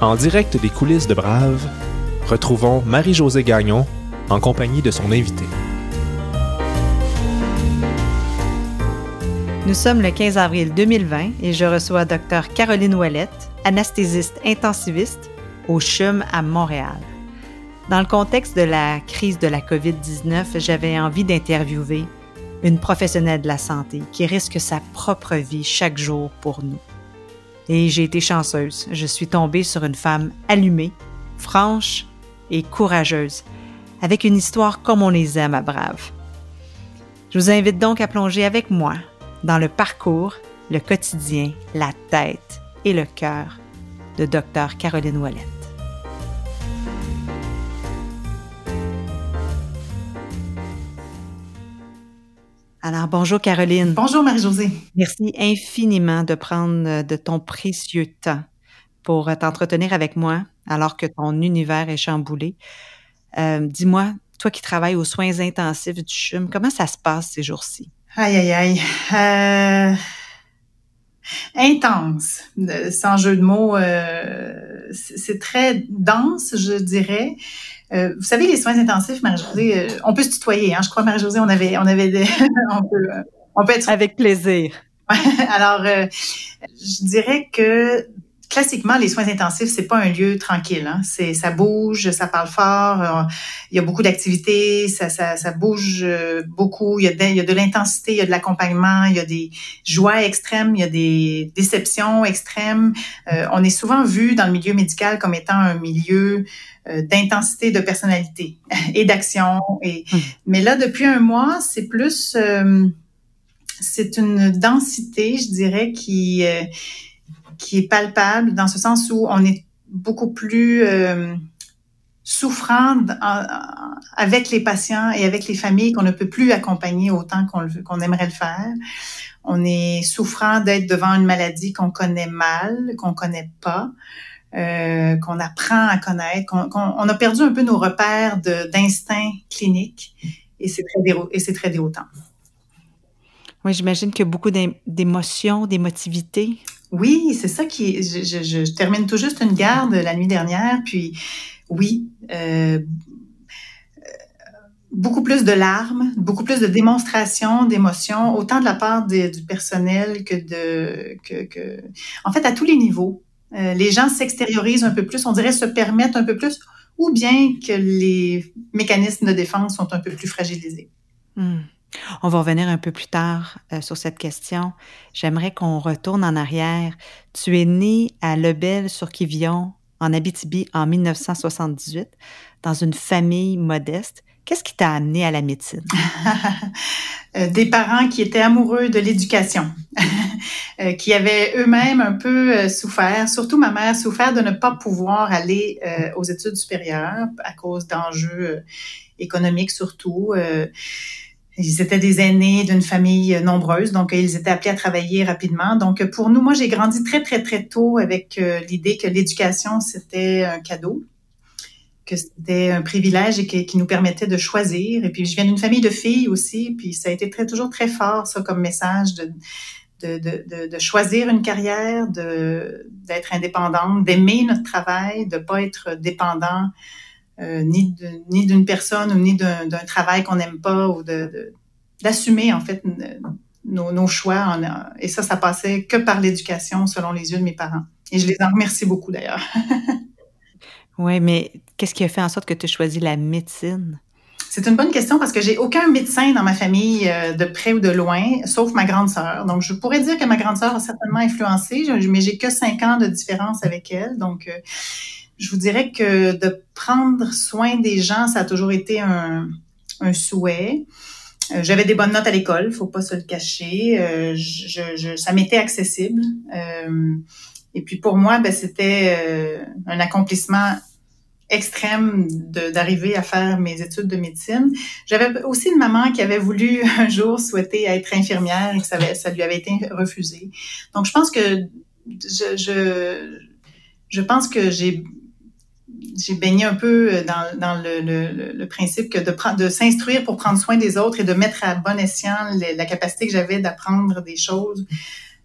En direct des coulisses de Brave, retrouvons Marie-Josée Gagnon en compagnie de son invité. Nous sommes le 15 avril 2020 et je reçois Dr Caroline Ouellette, anesthésiste intensiviste au CHUM à Montréal. Dans le contexte de la crise de la COVID-19, j'avais envie d'interviewer une professionnelle de la santé qui risque sa propre vie chaque jour pour nous. Et j'ai été chanceuse. Je suis tombée sur une femme allumée, franche et courageuse, avec une histoire comme on les aime à Brave. Je vous invite donc à plonger avec moi dans le parcours, le quotidien, la tête et le cœur de Dr Caroline Ouellette. Alors, bonjour Caroline. Bonjour Marie-Josée. Merci infiniment de prendre euh, de ton précieux temps pour euh, t'entretenir avec moi alors que ton univers est chamboulé. Euh, dis-moi, toi qui travailles aux soins intensifs du CHUM, comment ça se passe ces jours-ci? Aïe, aïe, aïe. Euh, intense, sans jeu de mots. Euh, c'est très dense, je dirais. Euh, vous savez, les soins intensifs, Marie-Josée, euh, on peut se tutoyer. Hein, je crois, Marie-Josée, on avait, on avait, des, on peut, on peut être avec plaisir. Alors, je dirais que classiquement, les soins intensifs, c'est pas un lieu tranquille. Hein. C'est, ça bouge, ça parle fort. Euh, il y a beaucoup d'activités, ça, ça, ça, bouge euh, beaucoup. Il y a de, de l'intensité, il y a de l'accompagnement, il y a des joies extrêmes, il y a des déceptions extrêmes. Euh, on est souvent vu dans le milieu médical comme étant un milieu d'intensité de personnalité et d'action. Et mmh. mais là, depuis un mois, c'est plus, c'est une densité, je dirais, qui qui est palpable dans ce sens où on est beaucoup plus euh, souffrant avec les patients et avec les familles qu'on ne peut plus accompagner autant qu'on aimerait le faire. On est souffrant d'être devant une maladie qu'on connaît mal, qu'on connaît pas, euh, qu'on apprend à connaître, qu'on on a perdu un peu nos repères d'instinct clinique et c'est très, et c'est très déroutant. Oui, j'imagine qu'il y a beaucoup d'émotions, d'émotivité. Oui, c'est ça qui. Je, termine tout juste une garde la nuit dernière, puis oui, euh, beaucoup plus de larmes, beaucoup plus de démonstrations d'émotions, autant de la part du personnel que de que, que, en fait à tous les niveaux. Euh, les gens s'extériorisent un peu plus, on dirait se permettent un peu plus, ou bien que les mécanismes de défense sont un peu plus fragilisés. Hmm. On va revenir un peu plus tard euh, sur cette question. J'aimerais qu'on retourne en arrière. Tu es né à Lebel-sur-Quivillon, en Abitibi, en 1978, dans une famille modeste. Qu'est-ce qui t'a amené à la médecine? Euh, des parents qui étaient amoureux de l'éducation, euh, qui avaient eux-mêmes un peu souffert, surtout ma mère, souffert de ne pas pouvoir aller aux études supérieures à cause d'enjeux économiques surtout. Ils étaient des aînés d'une famille nombreuse, donc ils étaient appelés à travailler rapidement. Donc pour nous, moi j'ai grandi très très très tôt avec euh, l'idée que l'éducation c'était un cadeau, que c'était un privilège et qui nous permettait de choisir. Et puis je viens d'une famille de filles aussi, puis ça a été très toujours très fort ça comme message de de, de, de, choisir une carrière, d'être indépendante, d'aimer notre travail, de pas être dépendant euh, ni ni d'une personne ou ni d'un travail qu'on n'aime pas ou de d'assumer en fait nos, nos choix et ça ça passait que par l'éducation selon les yeux de mes parents et je les en remercie beaucoup d'ailleurs. oui, mais qu'est-ce qui a fait en sorte que tu as choisi la médecine? C'est une bonne question parce que j'ai aucun médecin dans ma famille euh, de près ou de loin, sauf ma grande sœur. Donc, je pourrais dire que ma grande sœur a certainement influencé, mais j'ai que cinq ans de différence avec elle. Donc, euh, je vous dirais que de prendre soin des gens, ça a toujours été un, un souhait. Euh, j'avais des bonnes notes à l'école, faut pas se le cacher. Euh, je, je, ça m'était accessible. Euh, et puis pour moi, ben, c'était euh, un accomplissement extrême d'arriver à faire mes études de médecine. J'avais aussi une maman qui avait voulu un jour souhaiter être infirmière et que ça, ça lui avait été refusé. Donc je pense que je, je pense que j'ai j'ai baigné un peu euh, dans, dans le, le, principe que de, de s'instruire pour prendre soin des autres et de mettre à bon escient la capacité que j'avais d'apprendre des choses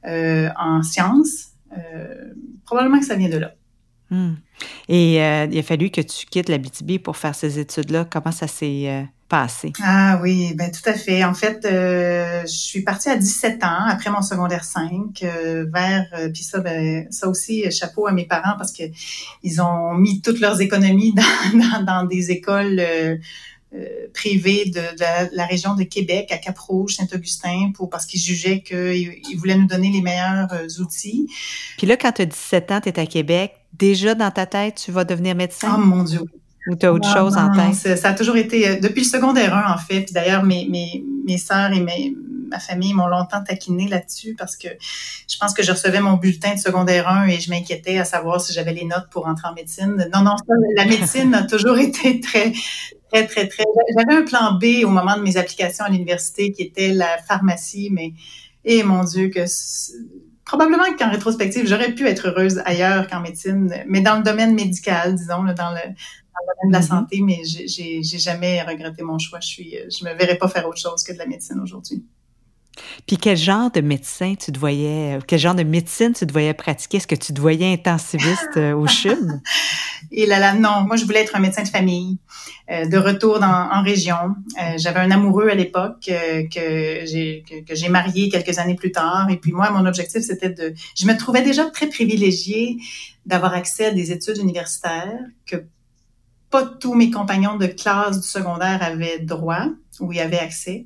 euh, en sciences. Euh, probablement que ça vient de là. Hmm. Et il a fallu que tu quittes la BTB pour faire ces études-là. Comment ça s'est passé? Ah oui, ben tout à fait. En fait, euh, je suis partie à 17 ans après mon secondaire 5 vers puis ça ben ça aussi chapeau à mes parents parce que ils ont mis toutes leurs économies dans, dans, dans des écoles euh, privé de, la, région de Québec, à Cap-Rouge, Saint-Augustin, pour parce qu'ils jugeaient qu'ils voulaient nous donner les meilleurs euh, outils. Puis là, quand tu as 17 ans, tu es à Québec, déjà dans ta tête, tu vas devenir médecin? Oh mon Dieu, ou tu as autre chose en tête? ça a toujours été, euh, depuis le secondaire 1, en fait. Puis d'ailleurs, mes, mes, mes sœurs et mes, ma famille m'ont longtemps taquiné là-dessus parce que je pense que je recevais mon bulletin de secondaire 1 et je m'inquiétais à savoir si j'avais les notes pour entrer en médecine. Non, non, la médecine a toujours été très, très, très, très. J'avais un plan B au moment de mes applications à l'université qui était la pharmacie, mais, et mon Dieu, que probablement qu'en rétrospective, j'aurais pu être heureuse ailleurs qu'en médecine, mais dans le domaine médical, disons, dans le, dans le domaine de la mm-hmm. santé, mais j'ai jamais regretté mon choix. Je suis, je me verrais pas faire autre chose que de la médecine aujourd'hui. Puis quel genre de médecin tu te voyais, quel genre de médecine tu te voyais pratiquer? Est-ce que tu te voyais intensiviste euh, au CHUM? Et là, là, non. Moi, je voulais être un médecin de famille, euh, de retour dans, en région. Euh, j'avais un amoureux à l'époque que j'ai que, j'ai marié quelques années plus tard. Et puis moi, mon objectif, c'était de... Je me trouvais déjà très privilégiée d'avoir accès à des études universitaires que pas tous mes compagnons de classe du secondaire avaient droit ou y avaient accès.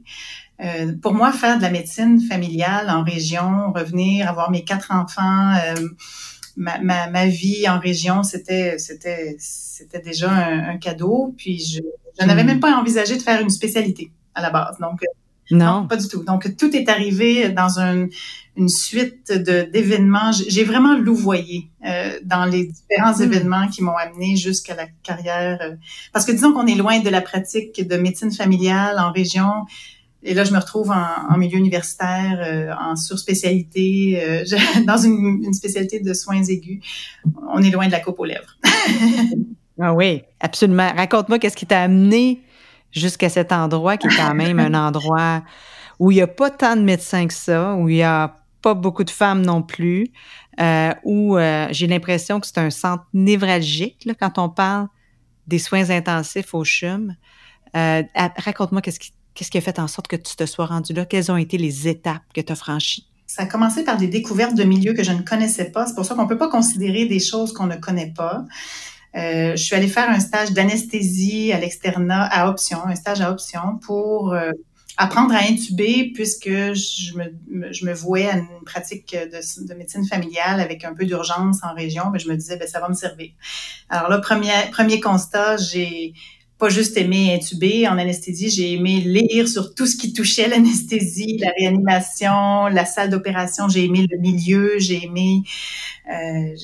Euh, pour moi, faire de la médecine familiale en région, revenir, avoir mes quatre enfants, euh, ma, ma, ma, vie en région, c'était c'était c'était déjà un, cadeau. Puis je, je n'avais hmm. même pas envisagé de faire une spécialité à la base. Donc euh, non. pas du tout. Donc tout est arrivé dans un, une suite de d'événements. J'ai vraiment louvoyé euh, dans les différents hmm. événements qui m'ont amené jusqu'à la carrière. parce que disons qu'on est loin de la pratique de médecine familiale en région. Et là, je me retrouve en, milieu universitaire, euh, en surspécialité, euh, dans une, une, spécialité de soins aigus. On est loin de la coupe aux lèvres. ah oui, absolument. Raconte-moi qu'est-ce qui t'a amené jusqu'à cet endroit qui est quand même un endroit où il n'y a pas tant de médecins que ça, où il n'y a pas beaucoup de femmes non plus, euh, où euh, j'ai l'impression que c'est un centre névralgique là, quand on parle des soins intensifs au CHUM. Euh, raconte-moi qu'est-ce qui qui a fait en sorte que tu te sois rendu là? Quelles ont été les étapes que tu as franchies? Ça a commencé par des découvertes de milieux que je ne connaissais pas. C'est pour ça qu'on ne peut pas considérer des choses qu'on ne connaît pas. Euh, je suis allée faire un stage d'anesthésie à l'externat à option, un stage à option pour euh, apprendre à intuber puisque je me, je me vouais à une pratique de, de médecine familiale avec un peu d'urgence en région. Mais je me disais, ben, ça va me servir. Alors là, premier, premier constat, j'ai pas juste aimé intuber en anesthésie, j'ai aimé lire sur tout ce qui touchait l'anesthésie, la réanimation, la salle d'opération, j'ai aimé le milieu, j'ai aimé euh,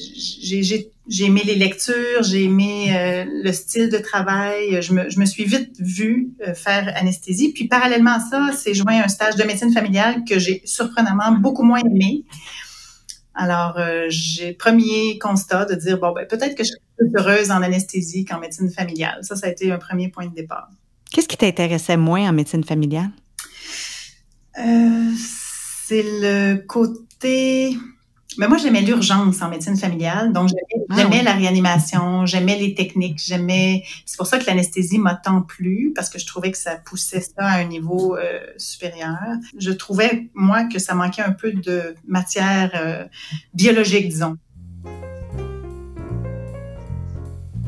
j'ai aimé les lectures, j'ai aimé euh, le style de travail, je me, je me suis vite vue euh, faire anesthésie. Puis parallèlement à ça, c'est joint un stage de médecine familiale que j'ai surprenamment beaucoup moins aimé. Alors, euh, j'ai premier constat de dire, bon, ben, peut-être que je plus heureuse en anesthésie qu'en médecine familiale. Ça, ça a été un premier point de départ. Qu'est-ce qui t'intéressait moins en médecine familiale? Euh, c'est le côté mais moi, j'aimais l'urgence en médecine familiale. Donc, j'aimais ah la réanimation, j'aimais les techniques, j'aimais. C'est pour ça que l'anesthésie m'a tant plu, parce que je trouvais que ça poussait ça à un niveau euh, supérieur. Je trouvais, moi, que ça manquait un peu de matière euh, biologique, disons.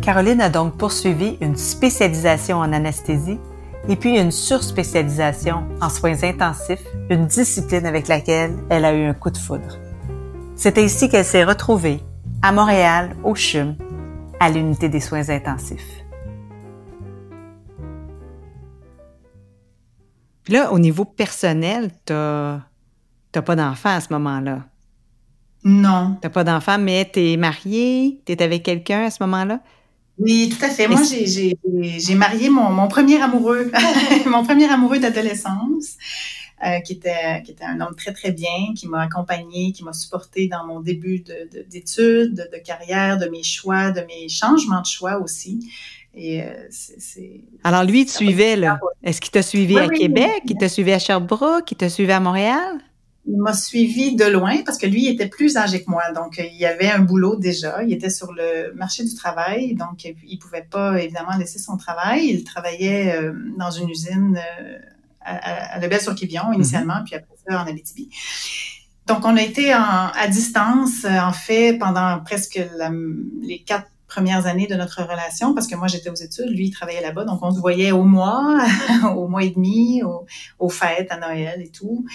Caroline a donc poursuivi une spécialisation en anesthésie et puis une surspécialisation en soins intensifs, une discipline avec laquelle elle a eu un coup de foudre. C'est ainsi qu'elle s'est retrouvée à Montréal, au CHUM, à l'unité des soins intensifs. Là, au niveau personnel, tu n'as pas d'enfant à ce moment-là? Non. Tu n'as pas d'enfant, mais tu es mariée, tu es avec quelqu'un à ce moment-là? Oui, tout à fait. Moi, j'ai marié mon, mon premier amoureux, mon premier amoureux d'adolescence. Euh, qui, était, qui était un homme très, très bien, qui m'a accompagné, qui m'a supporté dans mon début d'études, de, de, carrière, de mes choix, de mes changements de choix aussi. Et euh, c'est. Alors, lui, il te suivait, là. Est-ce qu'il t'a suivi à Québec? Il t'a suivi à Sherbrooke? Il t'a suivi à Montréal? Il m'a suivi de loin parce que lui il était plus âgé que moi, donc il avait un boulot déjà. Il était sur le marché du travail, donc il pouvait pas évidemment laisser son travail. Il travaillait euh, dans une usine euh, à, à Lebel-sur-Quévillon initialement, puis après ça en Abitibi. Donc on a été à distance en fait pendant presque les quatre premières années de notre relation parce que moi j'étais aux études, lui il travaillait là-bas, donc on se voyait au mois, au mois et demi, au, aux fêtes, à Noël et tout.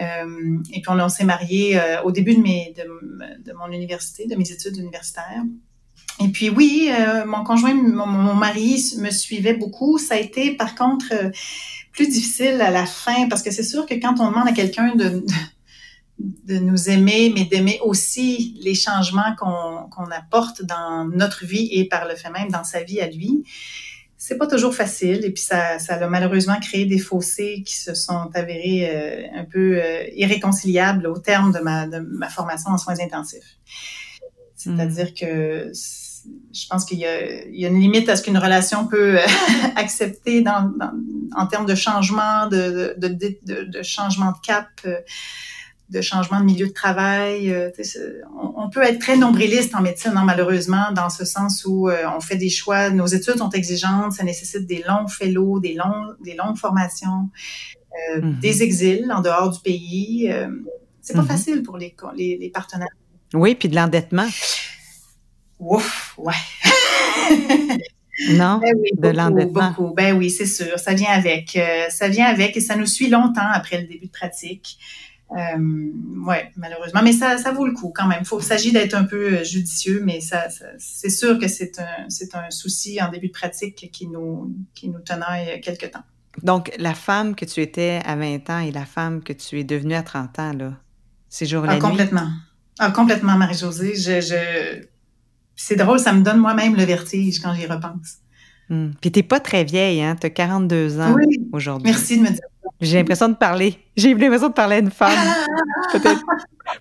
Euh, et puis on, s'est mariés euh, au début de, mon université, de mes études universitaires. Et puis oui, euh, mon conjoint, mon, mari me suivait beaucoup. Ça a été par contre plus difficile à la fin parce que c'est sûr que quand on demande à quelqu'un de, de nous aimer, mais d'aimer aussi les changements qu'on apporte dans notre vie et par le fait même dans sa vie à lui. C'est pas toujours facile et puis ça, ça a malheureusement créé des fossés qui se sont avérés euh, un peu euh, irréconciliables au terme de ma, de ma formation en soins intensifs. C'est-à-dire hmm. que je pense qu'il y, y, a une limite à ce qu'une relation peut accepter dans, dans, en termes de changement, de, de, de, de changement de cap. Euh, de changement de milieu de travail. Euh, on, peut être très nombriliste en médecine, hein, malheureusement, dans ce sens où euh, on fait des choix. Nos études sont exigeantes, ça nécessite des longs fellows, des, longs, des longues formations, euh, mm-hmm. des exils en dehors du pays. c'est pas mm-hmm. facile pour les, les, partenaires. Oui, puis de l'endettement. Ouf, ouais. Non, ben de l'endettement. Beaucoup. Ben oui, c'est sûr. Ça vient avec. ça vient avec et ça nous suit longtemps après le début de pratique. Euh, ouais, malheureusement. Mais ça, ça vaut le coup quand même. Il s'agit d'être un peu euh, judicieux, mais ça, c'est sûr que c'est un, c'est un souci en début de pratique qui nous, qui nous tenait quelque temps. Donc, la femme que tu étais à 20 ans et la femme que tu es devenue à 30 ans, là, c'est jour ah, Complètement. Ah, complètement, Marie-Josée. Je, je... C'est drôle, ça me donne moi-même le vertige quand j'y repense. Hum. Puis t'es pas très vieille, hein? T'as 42 ans oui. aujourd'hui. Merci de me dire j'ai l'impression de parler. J'ai l'impression de parler à une femme. Peut-être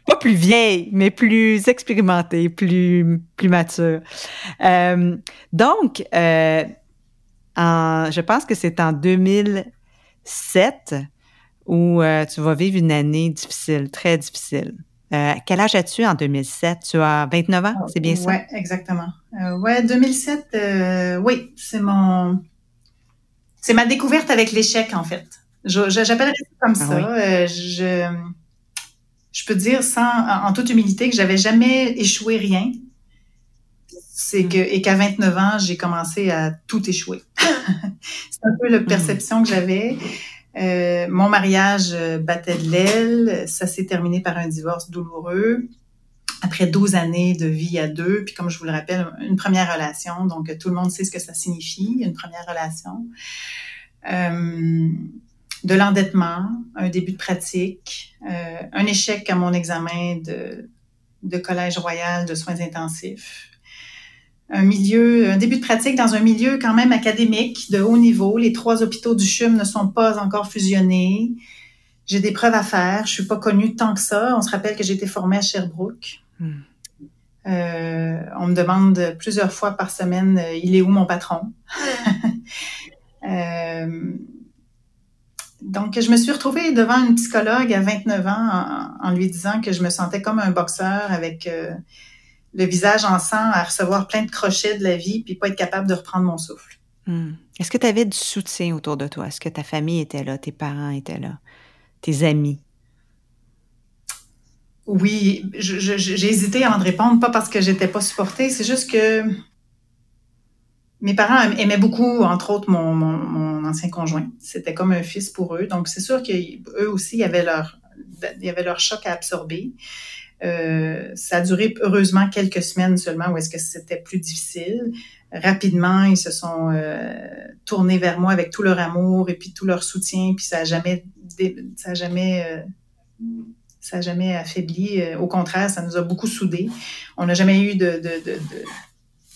pas plus vieille, mais plus expérimentée, plus, plus mature. Euh, donc, euh, en, je pense que c'est en 2007 où euh, tu vas vivre une année difficile, très difficile. Quel âge as-tu en 2007? Tu as 29 ans, c'est bien ça? Oui, exactement. Ouais, 2007, oui, c'est mon... C'est ma découverte avec l'échec, en fait. J'appellerais ça comme ah ça. Euh, je, je peux dire sans, en toute humilité que j'avais jamais échoué rien. C'est que, et qu'à 29 ans, j'ai commencé à tout échouer. c'est un peu la hmm. perception que j'avais. Euh, mon mariage euh, battait de l'aile. Ça s'est terminé par un divorce douloureux. Après 12 années de vie à deux, puis comme je vous le rappelle, une première relation, donc tout le monde sait ce que ça signifie, une première relation. Euh, de l'endettement, un début de pratique, euh, un échec à mon examen de, de collège royal de soins intensifs, un milieu, un début de pratique dans un milieu quand même académique de haut niveau. Les trois hôpitaux du CHUM ne sont pas encore fusionnés. J'ai des preuves à faire. Je suis pas connue tant que ça. On se rappelle que j'ai été formée à Sherbrooke. Hmm. Euh, on me demande plusieurs fois par semaine, euh, il est où mon patron? euh, donc, je me suis retrouvée devant une psychologue à 29 ans en, lui disant que je me sentais comme un boxeur avec euh, le visage en sang à recevoir plein de crochets de la vie puis pas être capable de reprendre mon souffle. Hmm. Est-ce que tu avais du soutien autour de toi? Est-ce que ta famille était là, tes parents étaient là, tes amis? Oui, j'ai hésité à en répondre, pas parce que j'étais pas supportée, c'est juste que mes parents aimaient beaucoup, entre autres, mon, mon, ancien. C'était comme un fils pour eux. Donc, c'est sûr qu'eux aussi, il y avait leur, il y leur choc à absorber. Euh, ça a duré heureusement quelques semaines seulement où est-ce que c'était plus difficile. Rapidement, ils se sont euh, tournés vers moi avec tout leur amour et puis tout leur soutien. Puis ça a jamais, ça a jamais, euh, ça a jamais affaibli. Au contraire, ça nous a beaucoup soudés. On n'a jamais eu de, de, de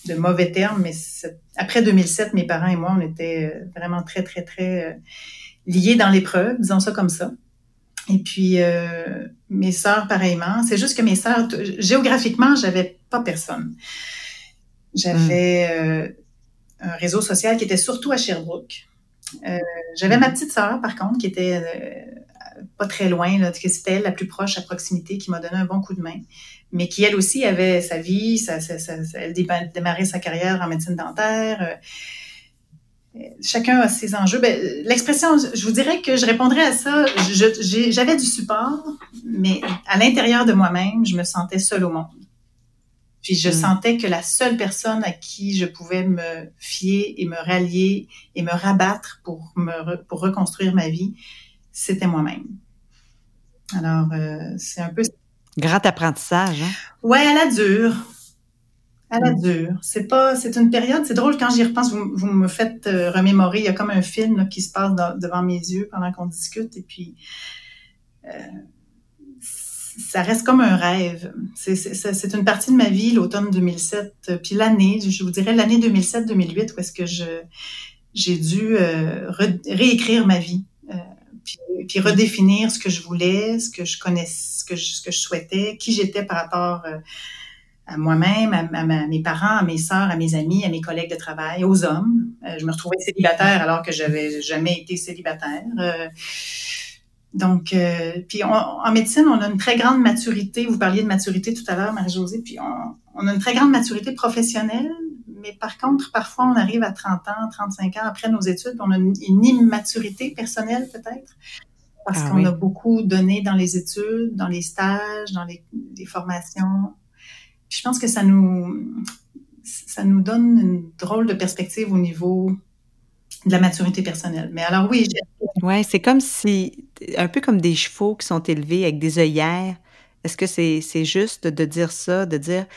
de mauvais termes, mais après 2007, mes parents et moi, on était euh, vraiment très, très, très euh, liés dans l'épreuve, disons ça comme ça. Et puis, euh, mes sœurs, pareillement. C'est juste que mes sœurs, géographiquement, j'avais pas personne. J'avais un réseau social qui était surtout à Sherbrooke. j'avais ma petite sœur, par contre, qui était pas très loin, là, que c'était elle la plus proche à proximité qui m'a donné un bon coup de main, mais qui elle aussi avait sa vie, sa, sa, sa, elle démarrait sa carrière en médecine dentaire. Euh, chacun a ses enjeux. Ben, L'expression, je vous dirais que je répondrais à ça, j'avais du support, mais à l'intérieur de moi-même, je me sentais seule au monde. Puis je mm. sentais que la seule personne à qui je pouvais me fier et me rallier et me rabattre pour me pour reconstruire ma vie, c'était moi-même. Alors euh, c'est un peu grand apprentissage. Hein? Ouais, à la dure. À la mm. dure. C'est pas, c'est une période. C'est drôle quand j'y repense. Vous, vous, me faites euh, remémorer. Il y a comme un film là, qui se passe devant mes yeux pendant qu'on discute. Et puis, euh, ça reste comme un rêve. C'est une partie de ma vie, l'automne 2007, puis l'année, je vous dirais l'année 2007-2008, où est-ce que je j'ai dû euh, réécrire ma vie, euh, puis, puis, redéfinir ce que je voulais, ce que je connaissais, ce que je souhaitais, qui j'étais par rapport euh, à moi-même, à, mes parents, à mes sœurs, à mes amis, à mes collègues de travail, aux hommes. je me retrouvais célibataire alors que j'avais jamais été célibataire. Donc, euh, puis en médecine, on a une très grande maturité. Vous parliez de maturité tout à l'heure, Marie-Josée, puis on, a une très grande maturité professionnelle, mais par contre, parfois, on arrive à 30 ans, 35 ans après nos études, on a une, immaturité personnelle peut-être, parce ah qu'on a beaucoup donné dans les études, dans les stages, dans les, formations. je pense que ça nous, ça nous donne une drôle de perspective au niveau de la maturité personnelle. Mais alors oui. Ouais, c'est comme si, un peu comme des chevaux qui sont élevés avec des œillères. Est-ce que c'est c'est juste de dire ça, de dire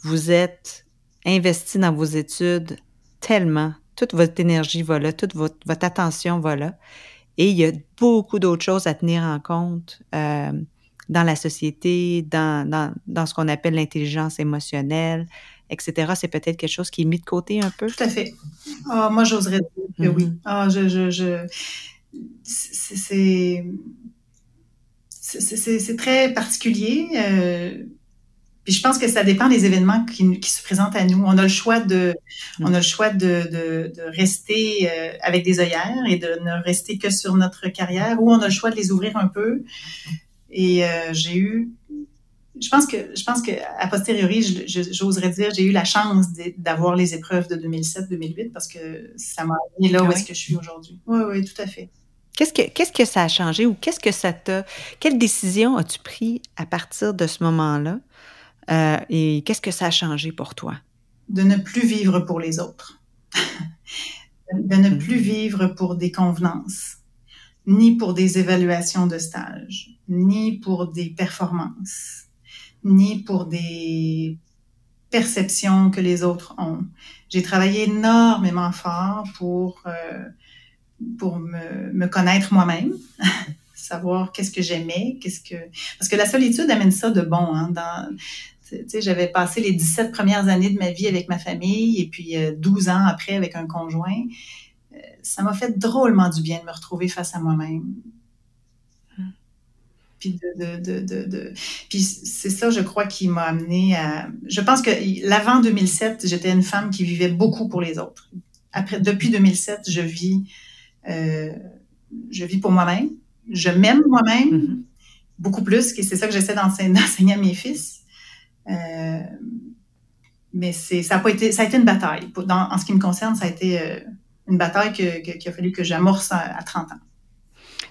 vous êtes investi dans vos études tellement, toute votre énergie va là, toute votre, votre attention va là. Et il y a beaucoup d'autres choses à tenir en compte euh, dans la société, dans, dans, dans ce qu'on appelle l'intelligence émotionnelle, etc., c'est peut-être quelque chose qui est mis de côté un peu? Tout à fait. Ah, moi, j'oserais dire que oui. Mm-hmm. Ah, je, je, je... C'est... C'est très particulier. Euh, puis je pense que ça dépend des événements qui, qui, se présentent à nous. On a le choix de, mm. on a le choix de, de, de rester euh, avec des œillères et de ne rester que sur notre carrière, ou on a le choix de les ouvrir un peu. Et euh, j'ai eu je pense que je pense que a posteriori, j'oserais dire, j'ai eu la chance d'avoir les épreuves de 2007-2008 parce que ça m'a amené là où ah est-ce que je suis aujourd'hui. Oui, oui, tout à fait. Qu'est-ce que qu'est-ce que ça a changé ou qu'est-ce que ça t'a quelle décision as-tu pris à partir de ce moment-là? Euh, et qu'est-ce que ça a changé pour toi? De ne plus vivre pour les autres, de ne plus mm-hmm. vivre pour des convenances, ni pour des évaluations de stage, ni pour des performances ni pour des perceptions que les autres ont. J'ai travaillé énormément fort pour, euh, pour me, me connaître moi-même, savoir qu'est-ce que j'aimais, qu'est-ce que... Parce que la solitude amène ça de bon. Hein, dans, j'avais passé les 17 premières années de ma vie avec ma famille et puis 12 euh, ans après avec un conjoint. Euh, ça m'a fait drôlement du bien de me retrouver face à moi-même, puis de, de, de, de, puis c'est ça, je crois, qui m'a amené à. Je pense que l'avant 2007, j'étais une femme qui vivait beaucoup pour les autres. Après, depuis 2007, je vis, euh, je vis pour moi-même. Je m'aime moi-même mm-hmm. beaucoup plus, et c'est ça que j'essaie d'enseigner à mes fils. Euh, mais c'est, ça a pas été, ça a été une bataille. Dans, en ce qui me concerne, ça a été euh, une bataille que, que, qu'il a fallu que j'amorce à, à 30 ans.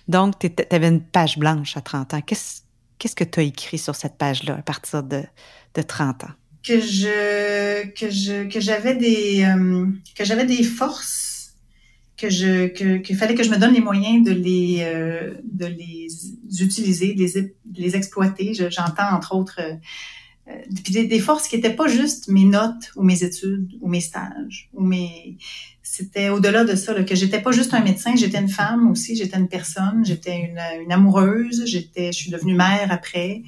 Donc, tu avais une page blanche à 30 ans. Qu'est-ce que tu as écrit sur cette page-là à partir de, de 30 ans? Que je que je que j'avais des euh, que j'avais des forces que je que qu'il fallait que je me donne les moyens de les euh, de les utiliser, de les, les exploiter. J'entends entre autres euh, des, des, forces qui n'étaient pas juste mes notes ou mes études ou mes stages ou mes c'était au-delà de ça, là, que j'étais pas juste un médecin, j'étais une femme aussi, j'étais une personne, j'étais une, une, amoureuse, j'étais, je suis devenue mère après.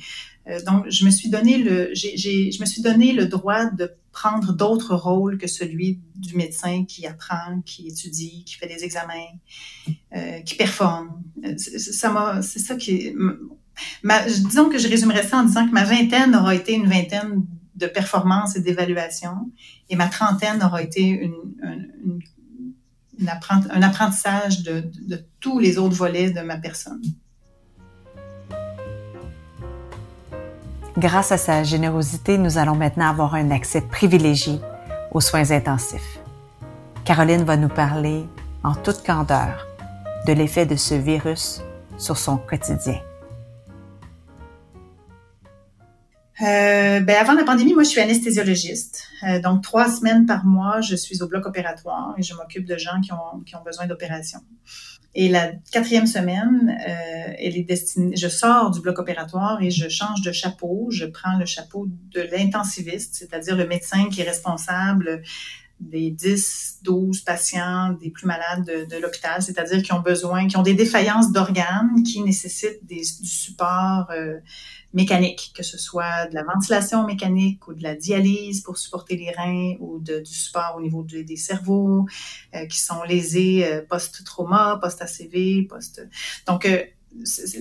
Euh, donc, je me suis donné le, j'ai, je me suis donné le droit de prendre d'autres rôles que celui du médecin qui apprend, qui étudie, qui fait des examens, euh, qui performe. Euh, ça m'a, c'est ça qui, disons que je résumerais ça en disant que ma vingtaine aura été une vingtaine de performances et d'évaluation, et ma trentaine aura été un apprentissage de, tous les autres volets de ma personne. Grâce à sa générosité, nous allons maintenant avoir un accès privilégié aux soins intensifs. Caroline va nous parler en toute candeur de l'effet de ce virus sur son quotidien. Euh, ben avant la pandémie, moi, je suis anesthésiologiste. Euh, donc, trois semaines par mois, je suis au bloc opératoire et je m'occupe de gens qui ont, qui ont besoin d'opération. Et la quatrième semaine, euh, elle est destinée, je sors du bloc opératoire et je change de chapeau. Je prends le chapeau de l'intensiviste, c'est-à-dire le médecin qui est responsable des 10, 12 patients des plus malades de, de l'hôpital, c'est-à-dire qui ont besoin, qui ont des défaillances d'organes, qui nécessitent des, du support euh, mécanique, que ce soit de la ventilation mécanique ou de la dialyse pour supporter les reins ou de, du support au niveau des cerveaux, euh, qui sont lésés euh, post-trauma, post-ACV, post... Donc, euh,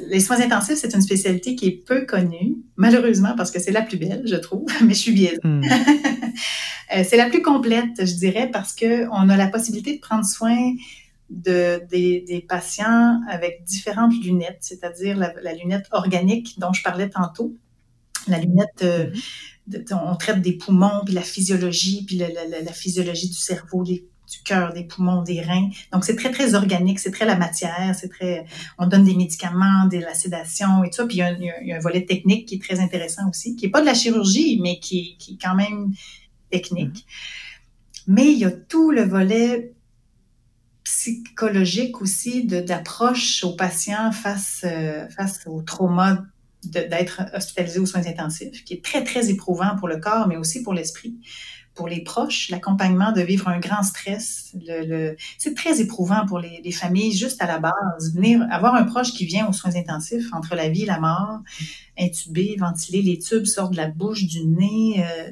les soins intensifs, c'est une spécialité qui est peu connue, malheureusement, parce que c'est la plus belle, je trouve, mais je suis biaisée. Hmm. c'est la plus complète, je dirais, parce qu'on a la possibilité de prendre soin de, des, des, patients avec différentes lunettes, c'est-à-dire la, la, lunette organique dont je parlais tantôt, la lunette, euh, de, on traite des poumons, puis la physiologie, puis la, la, la physiologie du cerveau, des, du cœur, des poumons, des reins. Donc, c'est très, très organique, c'est très la matière, c'est très, on donne des médicaments, de la sédation et tout ça. Puis, il y, a, il y, a, un volet technique qui est très intéressant aussi, qui est pas de la chirurgie, mais qui, qui est quand même technique. Mm-hmm. Mais il y a tout le volet psychologique aussi d'approche aux patients face, euh, au trauma d'être hospitalisé aux soins intensifs, qui est très, très éprouvant pour le corps, mais aussi pour l'esprit pour les proches, l'accompagnement de vivre un grand stress. Le, le c'est très éprouvant pour les, les, familles, juste à la base. Venir avoir un proche qui vient aux soins intensifs entre la vie et la mort, intubé, ventilé, les tubes sortent de la bouche, du nez. Euh,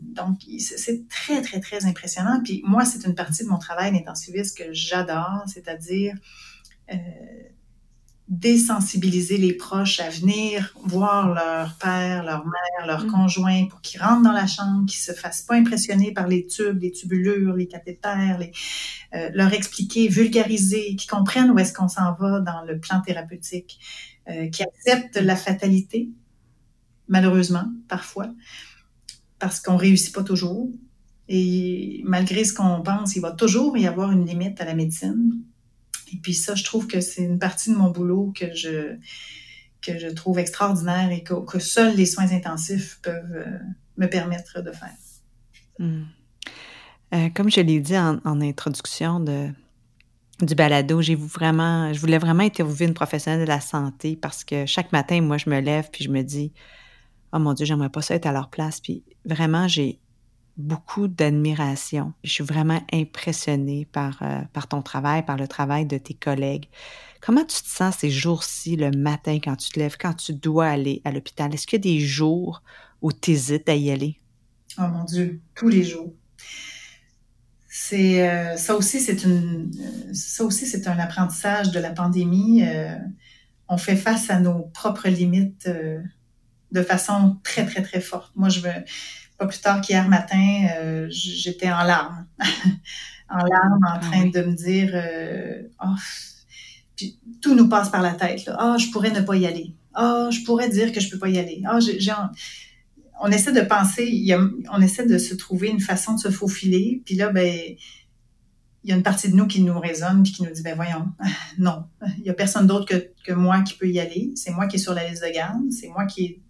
donc, c'est très, très, très impressionnant. Puis moi, c'est une partie de mon travail d'intensiviste que j'adore, c'est-à-dire euh, désensibiliser les proches à venir voir leur père, leur mère, leur mmh. conjoint pour qu'ils rentrent dans la chambre, qu'ils se fassent pas impressionner par les tubes, les tubulures, les cathéters, les, euh, leur expliquer, vulgariser, qu'ils comprennent où est-ce qu'on s'en va dans le plan thérapeutique, euh, qui acceptent la fatalité, malheureusement, parfois, parce qu'on réussit pas toujours. Et malgré ce qu'on pense, il va toujours y avoir une limite à la médecine. Et puis ça, je trouve que c'est une partie de mon boulot que je, que je trouve extraordinaire et que, seuls les soins intensifs peuvent euh, me permettre de faire. Hmm. Euh, comme je l'ai dit en, en introduction de, du balado, j'ai vraiment, je voulais vraiment interviewer une professionnelle de la santé parce que chaque matin, moi, je me lève puis je me dis, oh mon Dieu, j'aimerais pas ça être à leur place. Puis vraiment, j'ai beaucoup d'admiration. Je suis vraiment impressionnée par, euh, par ton travail, par le travail de tes collègues. Comment tu te sens ces jours-ci, le matin, quand tu te lèves, quand tu dois aller à l'hôpital? Est-ce qu'il y a des jours où tu hésites à y aller? Oh mon Dieu, tous les jours. C'est euh, ça aussi, c'est un apprentissage de la pandémie. Euh, on fait face à nos propres limites de façon très très très forte. Moi, je veux pas plus tard qu'hier matin, euh, j'étais en larmes. en larmes, en ah train de me dire euh, oh, puis, tout nous passe par la tête. Ah, oh, je pourrais ne pas y aller. Ah, oh, je pourrais dire que je peux pas y aller. Ah, j'ai, on essaie de penser, il y a, on essaie de se trouver une façon de se faufiler. Puis là, ben, il y a une partie de nous qui nous résonne puis qui nous dit ben voyons, non, il y a personne d'autre que, que moi qui peut y aller. C'est moi qui est sur la liste de garde. C'est moi qui est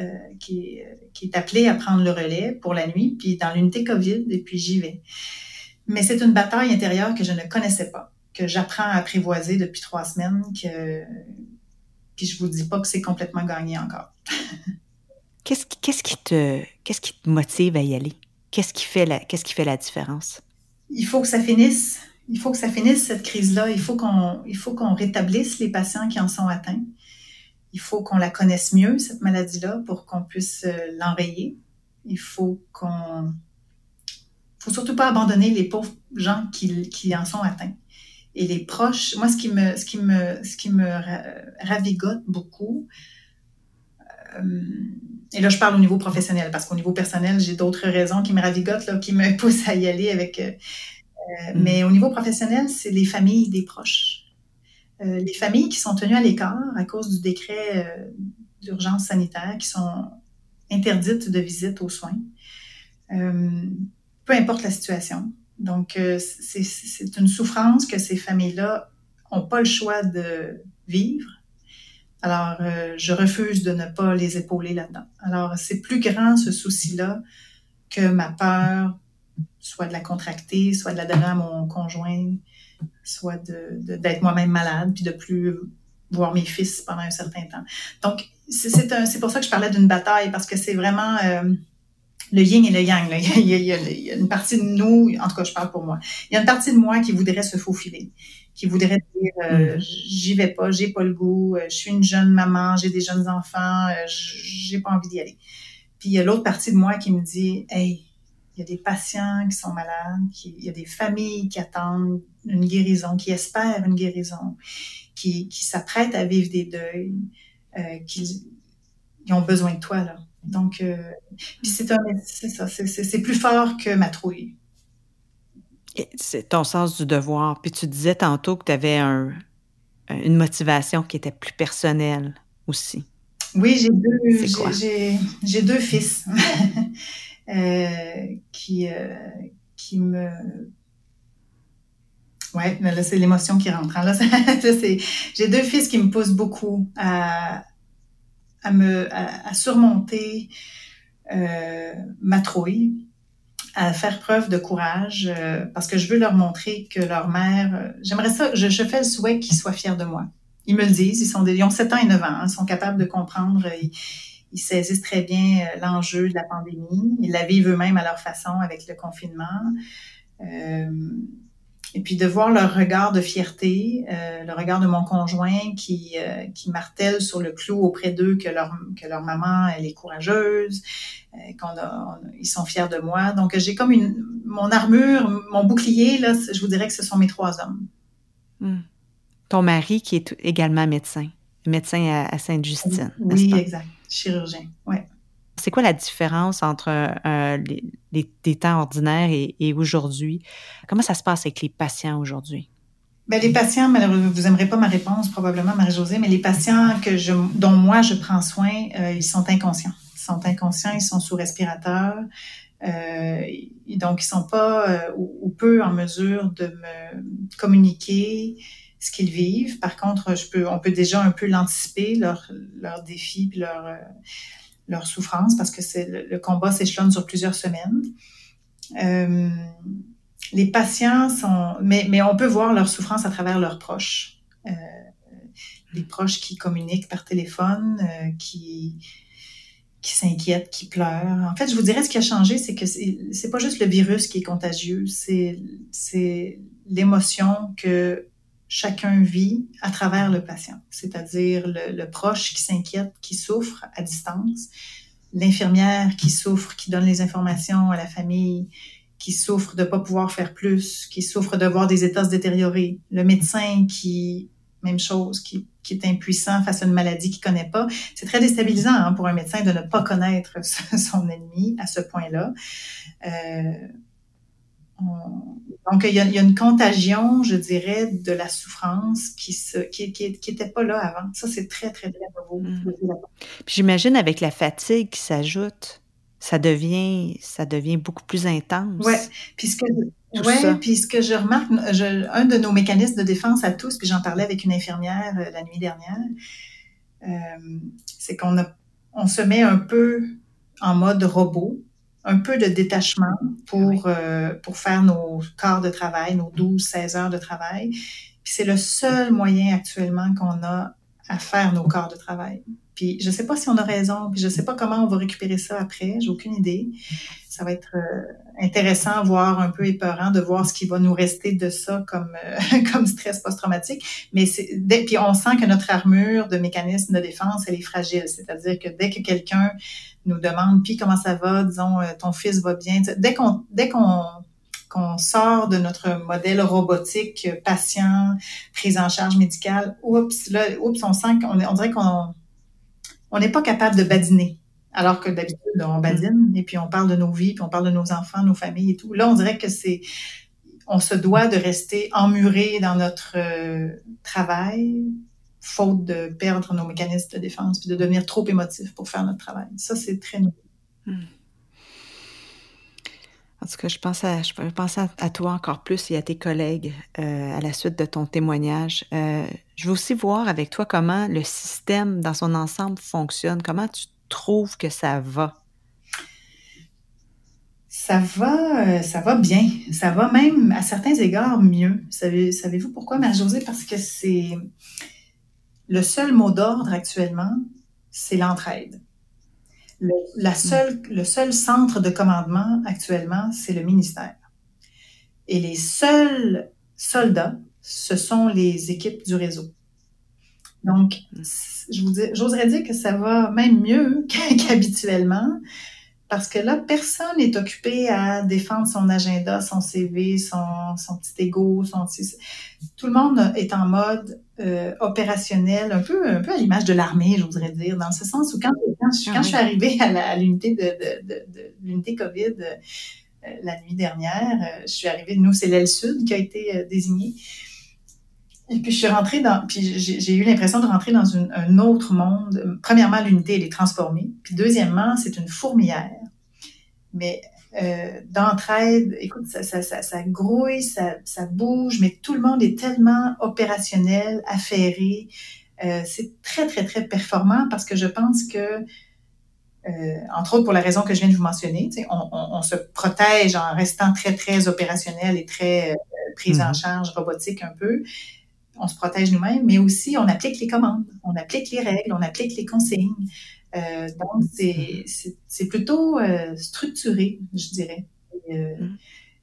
euh, qui, qui, est appelé à prendre le relais pour la nuit, puis dans l'unité COVID, et puis j'y vais. Mais c'est une bataille intérieure que je ne connaissais pas, que j'apprends à apprivoiser depuis trois semaines, que puis je vous dis pas que c'est complètement gagné encore. qu'est-ce, qui, qu'est-ce qui te qu'est-ce qui te motive à y aller? Qu'est-ce qui fait la qu'est-ce qui fait la différence? Il faut que ça finisse. Il faut que ça finisse cette crise-là. Il faut qu'on il faut qu'on rétablisse les patients qui en sont atteints il faut qu'on la connaisse mieux, cette maladie-là, pour qu'on puisse euh, l'enrayer. Il faut qu'on... faut surtout pas abandonner les pauvres gens qui, qui, en sont atteints. Et les proches, moi, ce qui me, ce qui me, ce qui me ravigote beaucoup, euh, et là, je parle au niveau professionnel, parce qu'au niveau personnel, j'ai d'autres raisons qui me ravigotent, là, qui me poussent à y aller avec... Euh, mm. Mais au niveau professionnel, c'est les familles des proches euh, les familles qui sont tenues à l'écart à cause du décret d'urgence sanitaire qui sont interdites de visite aux soins, peu importe la situation. Donc, c'est une souffrance que ces familles-là n'ont pas le choix de vivre. Alors, je refuse de ne pas les épauler là-dedans. Alors, c'est plus grand ce souci-là que ma peur, soit de la contracter, soit de la donner à mon conjoint, soit d'être de, moi-même malade, puis de plus voir mes fils pendant un certain temps. Donc, c'est pour ça que je parlais d'une bataille, parce que c'est vraiment euh, le yin et le yang. Là. Il, y a, il, y a, une partie de nous, en tout cas, je parle pour moi, il y a une partie de moi qui voudrait se faufiler, qui voudrait dire euh, mm. j'y vais pas, j'ai pas le goût, euh, je suis une jeune maman, j'ai des jeunes enfants, j'ai pas envie d'y aller. Puis il y a l'autre partie de moi qui me dit hey, il y a des patients qui sont malades, qui, il y a des familles qui attendent une guérison, qui espèrent une guérison, qui, qui s'apprêtent à vivre des deuils, euh, qui ils ont besoin de toi là. Donc, euh, c'est ça, c'est plus fort que ma trouille. C'est ton sens du devoir. Puis tu disais tantôt que tu avais un, une motivation qui était plus personnelle aussi. Oui, j'ai deux, j'ai deux fils. Euh, qui, euh, qui me... Ouais, là, c'est l'émotion qui rentre. Hein. Là, j'ai deux fils qui me poussent beaucoup à, à me, à, surmonter euh, ma trouille, à faire preuve de courage, parce que je veux leur montrer que leur mère, j'aimerais ça, je, fais le souhait qu'ils soient fiers de moi. Ils me le disent, ils, sont ils ont 7 ans et 9 ans, hein, ils sont capables de comprendre, saisissent très bien euh, l'enjeu de la pandémie. Ils la vivent eux-mêmes à leur façon avec le confinement. Euh, et puis de voir leur regard de fierté, euh, le regard de mon conjoint qui, euh, qui martèle sur le clou auprès d'eux que leur, que leur maman, elle est courageuse, qu'ils sont fiers de moi. Donc j'ai comme une, mon armure, mon bouclier, là, je vous dirais que ce sont mes trois hommes. Hmm. Ton mari qui est également médecin, médecin à, Sainte-Justine. Oui, exact chirurgien. Ouais. C'est quoi la différence entre euh, les, temps ordinaires et, aujourd'hui? Comment ça se passe avec les patients aujourd'hui? Bien, les patients, malheureusement, vous n'aimerez pas ma réponse probablement, Marie-Josée, mais les patients que je, dont moi je prends soin, euh, ils sont inconscients. Ils sont inconscients, ils sont sous respirateur. Euh, donc, ils sont pas ou, peu en mesure de me communiquer ce qu'ils vivent. Par contre, je peux, on peut déjà un peu l'anticiper, leurs leur défis puis leur, euh, leur souffrance, parce que c'est le, combat s'échelonne sur plusieurs semaines. Euh, les patients sont, mais, mais on peut voir leur souffrance à travers leurs proches. Euh, les proches qui communiquent par téléphone, qui qui s'inquiètent, qui pleurent. En fait, je vous dirais ce qui a changé, c'est que c'est pas juste le virus qui est contagieux, c'est c'est l'émotion que chacun vit à travers le patient, c'est-à-dire le, proche qui s'inquiète, qui souffre à distance, l'infirmière qui souffre, qui donne les informations à la famille, qui souffre de ne pas pouvoir faire plus, qui souffre de voir des états se détériorer, le médecin qui, même chose, qui, est impuissant face à une maladie qu'il connaît pas. C'est très déstabilisant hein, pour un médecin de ne pas connaître son ennemi à ce point-là. Euh, donc, il y, a, une contagion, je dirais, de la souffrance qui se, qui, qui, était pas là avant. Ça, c'est très, très, très nouveau. Mm. j'imagine avec la fatigue qui s'ajoute, ça devient, ça devient beaucoup plus intense. Ouais. Puis ce que, ouais, puis ce que je remarque, un de nos mécanismes de défense à tous, puis j'en parlais avec une infirmière euh, la nuit dernière, euh, c'est qu'on on se met un peu en mode robot un peu de détachement pour, euh, pour faire nos quarts de travail, nos 12, 16 heures de travail. Puis c'est le seul moyen actuellement qu'on a à faire nos quarts de travail. Je sais pas si on a raison, puis je sais pas comment on va récupérer ça après, j'ai aucune idée. Ça va être euh, intéressant, voire un peu épeurant de voir ce qui va nous rester de ça comme euh, comme stress post-traumatique. Mais puis on sent que notre armure de mécanisme de défense elle est fragile, c'est-à-dire que dès que quelqu'un nous demande puis comment ça va, disons euh, ton fils va bien, dès qu'on sort de notre modèle robotique patient, prise en charge médicale, oups, là, oups, on sent qu'on on dirait qu'on on n'est pas capable de badiner. Alors que d'habitude, on badine et puis on parle de nos vies, puis on parle de nos enfants, nos familles et tout. Là, on dirait que c'est, on se doit de rester emmuré dans notre euh, travail, faute de perdre nos mécanismes de défense puis de devenir trop émotif pour faire notre travail. Ça, c'est très nouveau. Hmm. En tout cas, je pense à, je pense à, toi encore plus et à tes collègues euh, à la suite de ton témoignage. Euh, je veux aussi voir avec toi comment le système dans son ensemble fonctionne. Comment tu trouves que ça va? Ça va, euh, ça va bien. Ça va même à certains égards mieux. Savez, savez-vous pourquoi, Marie-Josée? Parce que c'est le seul mot d'ordre actuellement, c'est l'entraide. Le, la mm. seule, le seul centre de commandement actuellement, c'est le ministère. Et les seuls soldats, ce sont les équipes du réseau. Donc, mm. je vous j'oserais dire que ça va même mieux qu'habituellement. Parce que là, personne n'est occupé à défendre son agenda, son CV, son, son petit ego, son Tout le monde est en mode euh, opérationnel, un peu, un peu à l'image de l'armée, je voudrais dire, dans ce sens où quand, quand, je, quand je suis arrivée à l'unité de, de, de, l'unité COVID euh, la nuit dernière, euh, je suis arrivée, nous, c'est l'aile sud qui a été désignée. Et puis je suis rentrée dans, puis j'ai eu l'impression de rentrer dans un autre monde. Premièrement, l'unité elle est transformée, puis deuxièmement, c'est une fourmilière. Mais euh, d'entraide, écoute, ça, ça, ça, ça grouille, ça, ça, bouge, mais tout le monde est tellement opérationnel, affairé. Euh, c'est très, très, très performant parce que je pense que, euh, entre autres pour la raison que je viens de vous mentionner, on, on, on, se protège en restant très, très opérationnel et très euh, prise en mm-hmm. charge robotique un peu on se protège nous-mêmes, mais aussi on applique les commandes, on applique les règles, on applique les consignes. Euh, donc, c'est plutôt euh, structuré, je dirais. Euh, mm.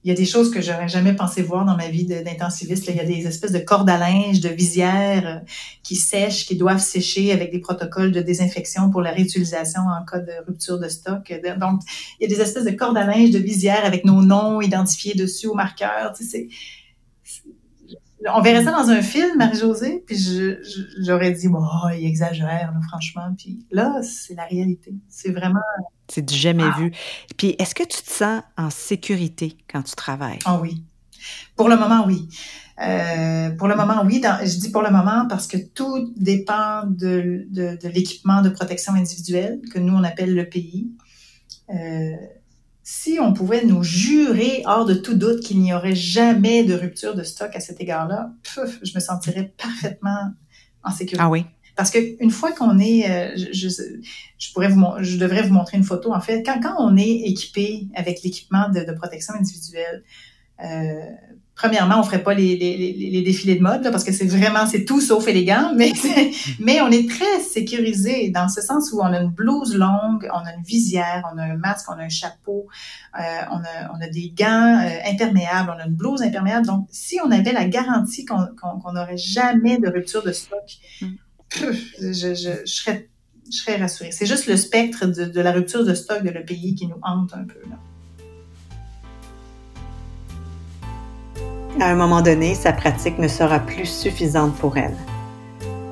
Il y a des choses que j'aurais jamais pensé voir dans ma vie d'intensiviste. Il y a des espèces de cordes à linge, de visières qui sèchent, qui doivent sécher avec des protocoles de désinfection pour la réutilisation en cas de rupture de stock. Donc, il y a des espèces de cordes à linge, de visières avec nos noms identifiés dessus au marqueur. Tu sais, on verrait ça dans un film, Marie-Josée, puis j'aurais dit, bon, oh, il exagère, franchement. Puis là, c'est la réalité. C'est vraiment. C'est du jamais vu. Puis est-ce que tu te sens en sécurité quand tu travailles? Ah oui. Pour le moment, oui. Euh, pour le moment, oui. je dis pour le moment parce que tout dépend de, de, l'équipement de protection individuelle que nous, on appelle le pays. Euh, si on pouvait nous jurer hors de tout doute qu'il n'y aurait jamais de rupture de stock à cet égard-là, je me sentirais parfaitement en sécurité. Ah oui. Parce qu'une fois qu'on est, euh, je, je, pourrais vous, je devrais vous montrer une photo. En fait, quand, quand on est équipé avec l'équipement de, de, protection individuelle, euh, premièrement, on ferait pas les, les, les défilés de mode là, parce que c'est vraiment c'est tout sauf élégant, mais mais on est très sécurisé dans ce sens où on a une blouse longue, on a une visière, on a un masque, on a un chapeau, euh, on, a, on a des gants euh, imperméables, on a une blouse imperméable. Donc, si on avait la garantie qu'on n'aurait jamais de rupture de stock, mm. je, je, je, serais je serais rassurée. C'est juste le spectre de, de, la rupture de stock de le pays qui nous hante un peu là. À un moment donné, sa pratique ne sera plus suffisante pour elle.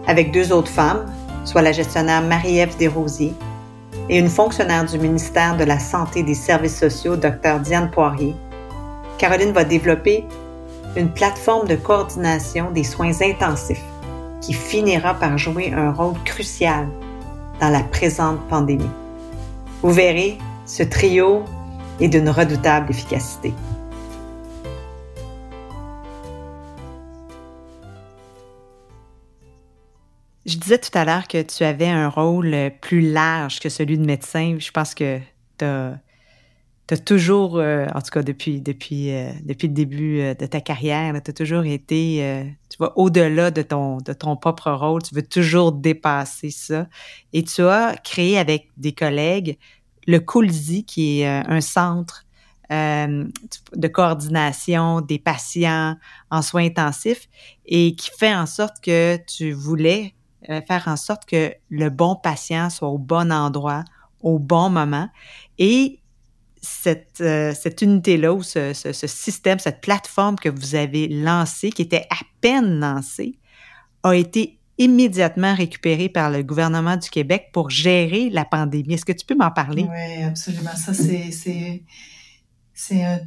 Avec deux autres femmes, soit la gestionnaire Marie-Ève Desrosiers et une fonctionnaire du ministère de la Santé et des Services sociaux, Dr Diane Poirier, Caroline va développer une plateforme de coordination des soins intensifs qui finira par jouer un rôle crucial dans la présente pandémie. Vous verrez, ce trio est d'une redoutable efficacité. Je disais tout à l'heure que tu avais un rôle euh, plus large que celui de médecin. Je pense que tu as, toujours, euh, en tout cas depuis, depuis, euh, depuis le début de ta carrière, tu as toujours été, tu vois, au-delà de ton, de ton propre rôle. Tu veux toujours dépasser ça. Et tu as créé avec des collègues le COOLSI, qui est un centre de coordination des patients en soins intensifs et qui fait en sorte que tu voulais euh, faire en sorte que le bon patient soit au bon endroit, au bon moment. Et cette, euh, cette unité-là, ou ce, ce, système, cette plateforme que vous avez lancée, qui était à peine lancée, a été immédiatement récupérée par le gouvernement du Québec pour gérer la pandémie. Est-ce que tu peux m'en parler? Oui, absolument. Ça, c'est, c'est, c'est un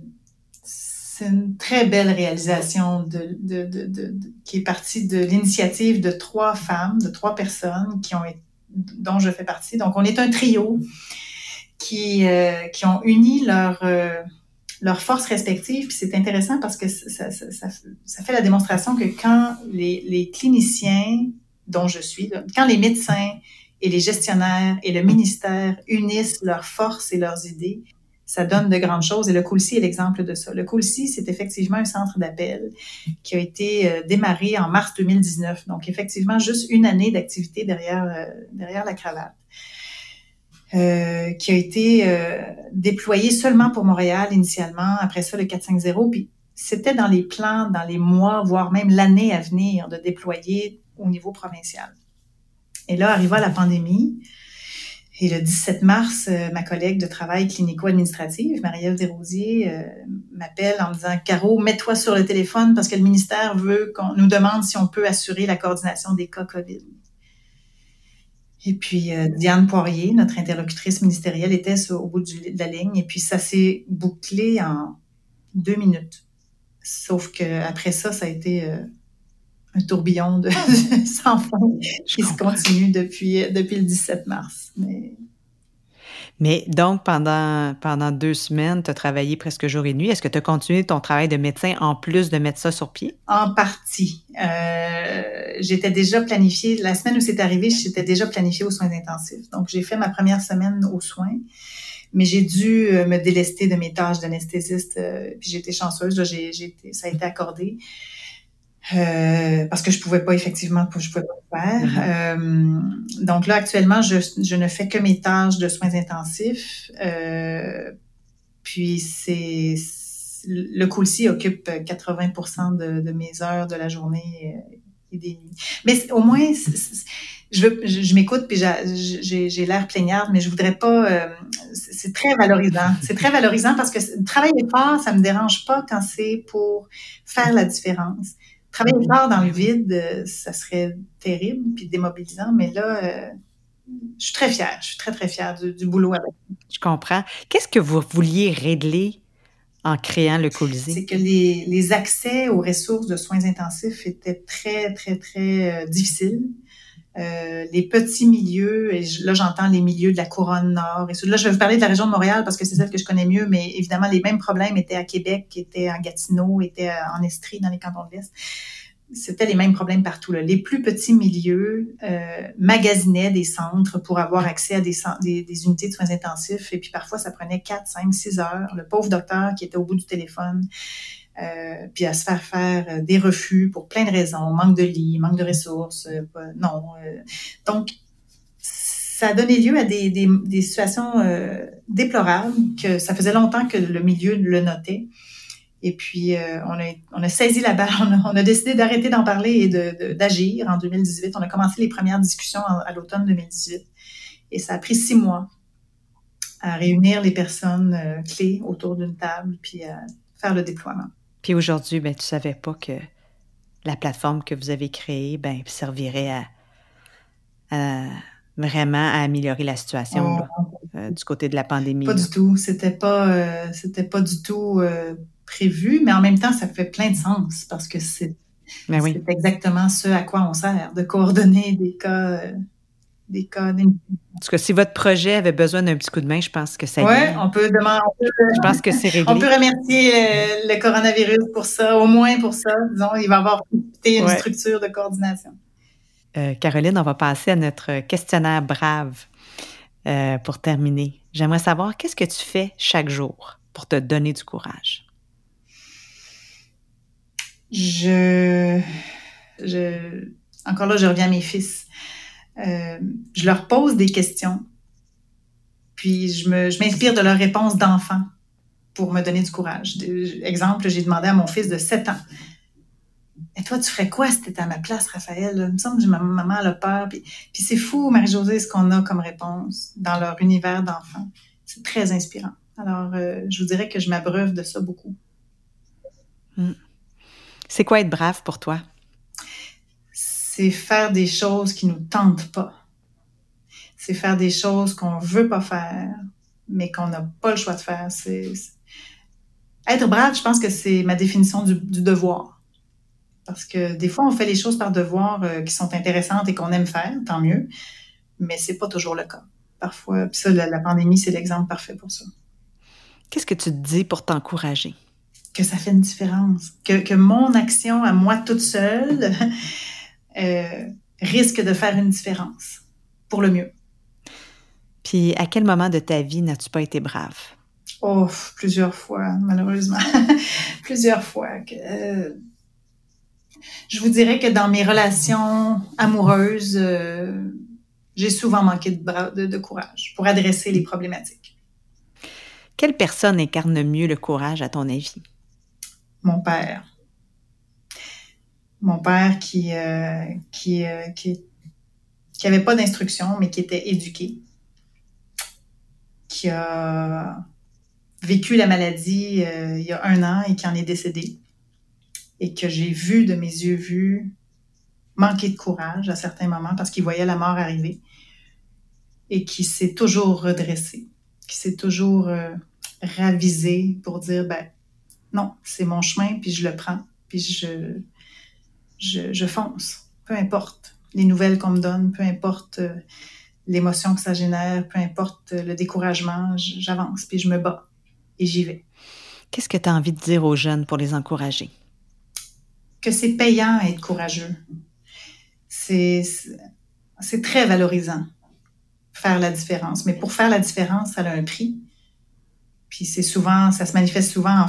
c'est une très belle réalisation qui est partie de l'initiative de trois femmes, de trois personnes qui ont dont je fais partie. Donc, on est un trio qui, euh, qui ont uni leurs euh, leurs forces respectives. Puis c'est intéressant parce que ça, fait la démonstration que quand les cliniciens dont je suis, quand les médecins et les gestionnaires et le ministère unissent leurs forces et leurs idées, ça donne de grandes choses. Et le COULCI est l'exemple de ça. Le COULCI, c'est effectivement un centre d'appel qui a été euh, démarré en mars 2019. Donc, effectivement, juste une année d'activité derrière, euh, derrière la cravate. Euh, qui a été déployé seulement pour Montréal initialement, après ça le 450, puis c'était dans les plans, dans les mois, voire même l'année à venir, de déployer au niveau provincial. Et là arriva la pandémie, et le 17 mars, euh, ma collègue de travail clinico-administrative, Marie-Ève Desrosiers, euh, m'appelle en me disant Caro, mets-toi sur le téléphone parce que le ministère veut qu'on nous demande si on peut assurer la coordination des cas COVID. Et puis euh, Diane Poirier, notre interlocutrice ministérielle, était au bout de la ligne. Et puis ça s'est bouclé en deux minutes. Sauf que après ça, ça a été un tourbillon de sans fin qui se continue depuis depuis le 17 mars. Mais mais donc, pendant, pendant deux semaines, tu as travaillé presque jour et nuit. Est-ce que tu as continué ton travail de médecin en plus de mettre ça sur pied? En partie. Euh, j'étais déjà planifiée, la semaine où c'est arrivé, j'étais déjà planifiée aux soins intensifs. Donc, j'ai fait ma première semaine aux soins, mais j'ai dû euh, me délester de mes tâches d'anesthésiste. Euh, puis j'ai été chanceuse, j'ai, j'ai ça a été accordé. Euh, parce que je pouvais pas effectivement, je pouvais pas le faire. Mm-hmm. euh, donc là, actuellement, je, je, ne fais que mes tâches de soins intensifs. Euh, puis c'est le COULCI occupe 80% de, de, mes heures de la journée euh, et des nuits. Mais au moins, c est, c est, je, veux, je, je m'écoute puis j'ai l'air plaignarde, mais je voudrais pas. Euh, c'est très valorisant. C'est très valorisant parce que travailler fort, ça me dérange pas quand c'est pour faire la différence travailler fort dans le vide, ça serait terrible puis démobilisant, mais là, euh, je suis très fière. Je suis très, très fière du, du boulot avec Je comprends. Qu'est-ce que vous vouliez régler en créant le Colisée? C'est que les, les, accès aux ressources de soins intensifs étaient très, très, très euh, difficiles. Euh, les petits milieux, et là j'entends les milieux de la couronne nord, et là je vais vous parler de la région de Montréal parce que c'est celle que je connais mieux, mais évidemment les mêmes problèmes étaient à Québec, étaient en Gatineau, étaient en Estrie, dans les cantons de l'Est. C'était les mêmes problèmes partout. Là. Les plus petits milieux euh, magasinaient des centres pour avoir accès à des, des, des, unités de soins intensifs, et puis parfois ça prenait 4, 5, 6 heures. Le pauvre docteur qui était au bout du téléphone, euh, puis à se faire faire euh, des refus pour plein de raisons, manque de lits, manque de ressources, euh, non. Euh. donc, ça a donné lieu à des, des, situations déplorables que ça faisait longtemps que le milieu le notait. Et puis, on, a, on a saisi la balle, on a, décidé d'arrêter d'en parler et d'agir en 2018. On a commencé les premières discussions à l'automne 2018. Et ça a pris six mois à réunir les personnes clés autour d'une table, puis à faire le déploiement. Puis aujourd'hui, ben, tu savais pas que la plateforme que vous avez créée ben, servirait à, à vraiment à améliorer la situation oh. là, euh, du côté de la pandémie. Pas là. du tout. C'était pas, euh, c'était pas du tout euh, prévu, mais en même temps, ça fait plein de sens parce que c'est, ben oui. exactement ce à quoi on sert, de coordonner des cas des cas En tout cas, si votre projet avait besoin d'un petit coup de main, je pense que ça. Oui, on peut demander. On peut, je pense que c'est réglé. On peut remercier le, le, coronavirus pour ça, au moins pour ça. Disons, il va avoir une ouais. structure de coordination. Euh, Caroline, on va passer à notre questionnaire brave euh, pour terminer. J'aimerais savoir qu'est-ce que tu fais chaque jour pour te donner du courage? Je, je, encore là, je reviens à mes fils. Euh, je leur pose des questions, puis je, m'inspire de leurs réponses d'enfants pour me donner du courage. Exemple, j'ai demandé à mon fils de 7 ans, et toi, tu ferais quoi si tu étais à ma place, Raphaël? Il me semble que ma maman a peur. Puis, c'est fou, Marie-Josée, ce qu'on a comme réponse dans leur univers d'enfants. C'est très inspirant. Alors, euh, je vous dirais que je m'abreuve de ça beaucoup. Hmm. C'est quoi être brave pour toi? C'est faire des choses qui nous tentent pas. C'est faire des choses qu'on veut pas faire, mais qu'on n'a pas le choix de faire. C'est Être brave, je pense que c'est ma définition du, devoir. Parce que des fois, on fait les choses par devoir euh, qui sont intéressantes et qu'on aime faire, tant mieux, mais c'est pas toujours le cas. Parfois, puis ça, la, pandémie, c'est l'exemple parfait pour ça. Qu'est-ce que tu te dis pour t'encourager? Que ça fait une différence. Que, mon action à moi toute seule euh, risque de faire une différence pour le mieux. Puis, à quel moment de ta vie n'as-tu pas été brave? Oh, plusieurs fois, malheureusement. plusieurs fois. Euh, je vous dirais que dans mes relations amoureuses, euh, j'ai souvent manqué de, de, courage pour adresser les problématiques. Quelle personne incarne mieux le courage, à ton avis? Mon père. Mon père qui, euh, qui, qui, qui avait pas d'instruction, mais qui était éduqué, qui a vécu la maladie euh, il y a un an et qui en est décédé. Et que j'ai vu de mes yeux vus manquer de courage à certains moments parce qu'il voyait la mort arriver. Et qui s'est toujours redressé, qui s'est toujours euh, ravisé pour dire, ben non, c'est mon chemin, puis je le prends, puis je, je, je fonce, peu importe les nouvelles qu'on me donne, peu importe euh, l'émotion que ça génère, peu importe le découragement, j'avance, puis je me bats et j'y vais. Qu'est-ce que tu as envie de dire aux jeunes pour les encourager? Que c'est payant à être courageux. C'est très valorisant, faire la différence. Mais pour faire la différence, ça a un prix. Puis c'est souvent, ça se manifeste souvent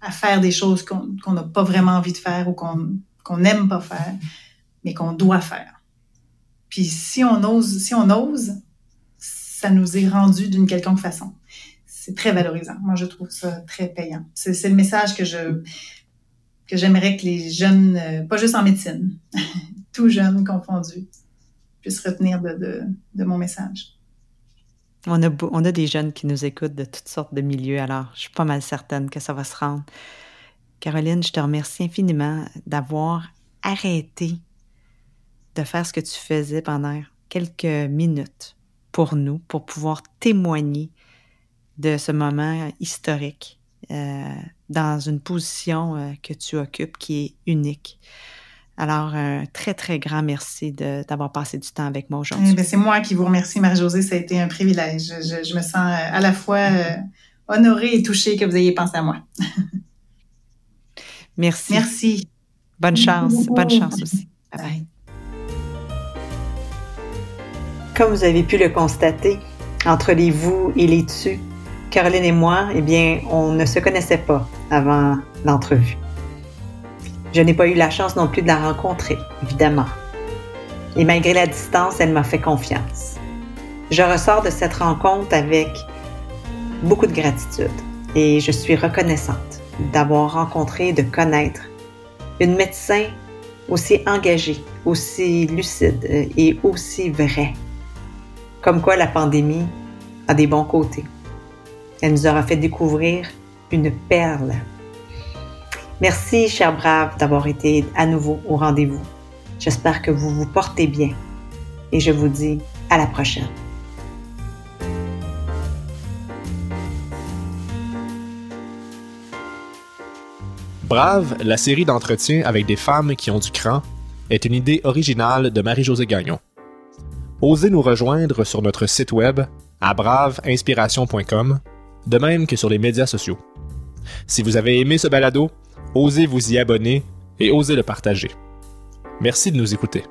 à faire des choses qu'on n'a pas vraiment envie de faire ou qu'on n'aime pas faire, mais qu'on doit faire. Puis si on ose, si on ose, ça nous est rendu d'une quelconque façon c'est très valorisant. Moi, je trouve ça très payant. C'est le message que je que j'aimerais que les jeunes, euh, pas juste en médecine, tous jeunes confondus, puissent retenir de, mon message. On a, des jeunes qui nous écoutent de toutes sortes de milieux, alors je suis pas mal certaine que ça va se rendre. Caroline, je te remercie infiniment d'avoir arrêté de faire ce que tu faisais pendant quelques minutes pour nous, pour pouvoir témoigner de ce moment historique euh, dans une position euh, que tu occupes qui est unique. Alors, un très, très grand merci d'avoir passé du temps avec moi aujourd'hui. Eh c'est moi qui vous remercie, Marie-Josée. Ça a été un privilège. Je, me sens euh, à la fois honorée et touchée que vous ayez pensé à moi. merci. Merci. Bonne chance. Bonne chance aussi. Bye bye. Comme vous avez pu le constater, entre les vous et les tu, Caroline et moi, eh bien, on ne se connaissait pas avant l'entrevue. Je n'ai pas eu la chance non plus de la rencontrer, évidemment. Et malgré la distance, elle m'a fait confiance. Je ressors de cette rencontre avec beaucoup de gratitude et je suis reconnaissante d'avoir rencontré et de connaître une médecin aussi engagée, aussi lucide et aussi vraie. Comme quoi la pandémie a des bons côtés. Elle nous aura fait découvrir une perle. Merci, chers braves, d'avoir été à nouveau au rendez-vous. J'espère que vous vous portez bien et je vous dis à la prochaine. Brave, la série d'entretiens avec des femmes qui ont du cran, est une idée originale de Marie-Josée Gagnon. Osez nous rejoindre sur notre site web à braveinspiration.com de même que sur les médias sociaux. Si vous avez aimé ce balado, osez vous y abonner et osez le partager. Merci de nous écouter.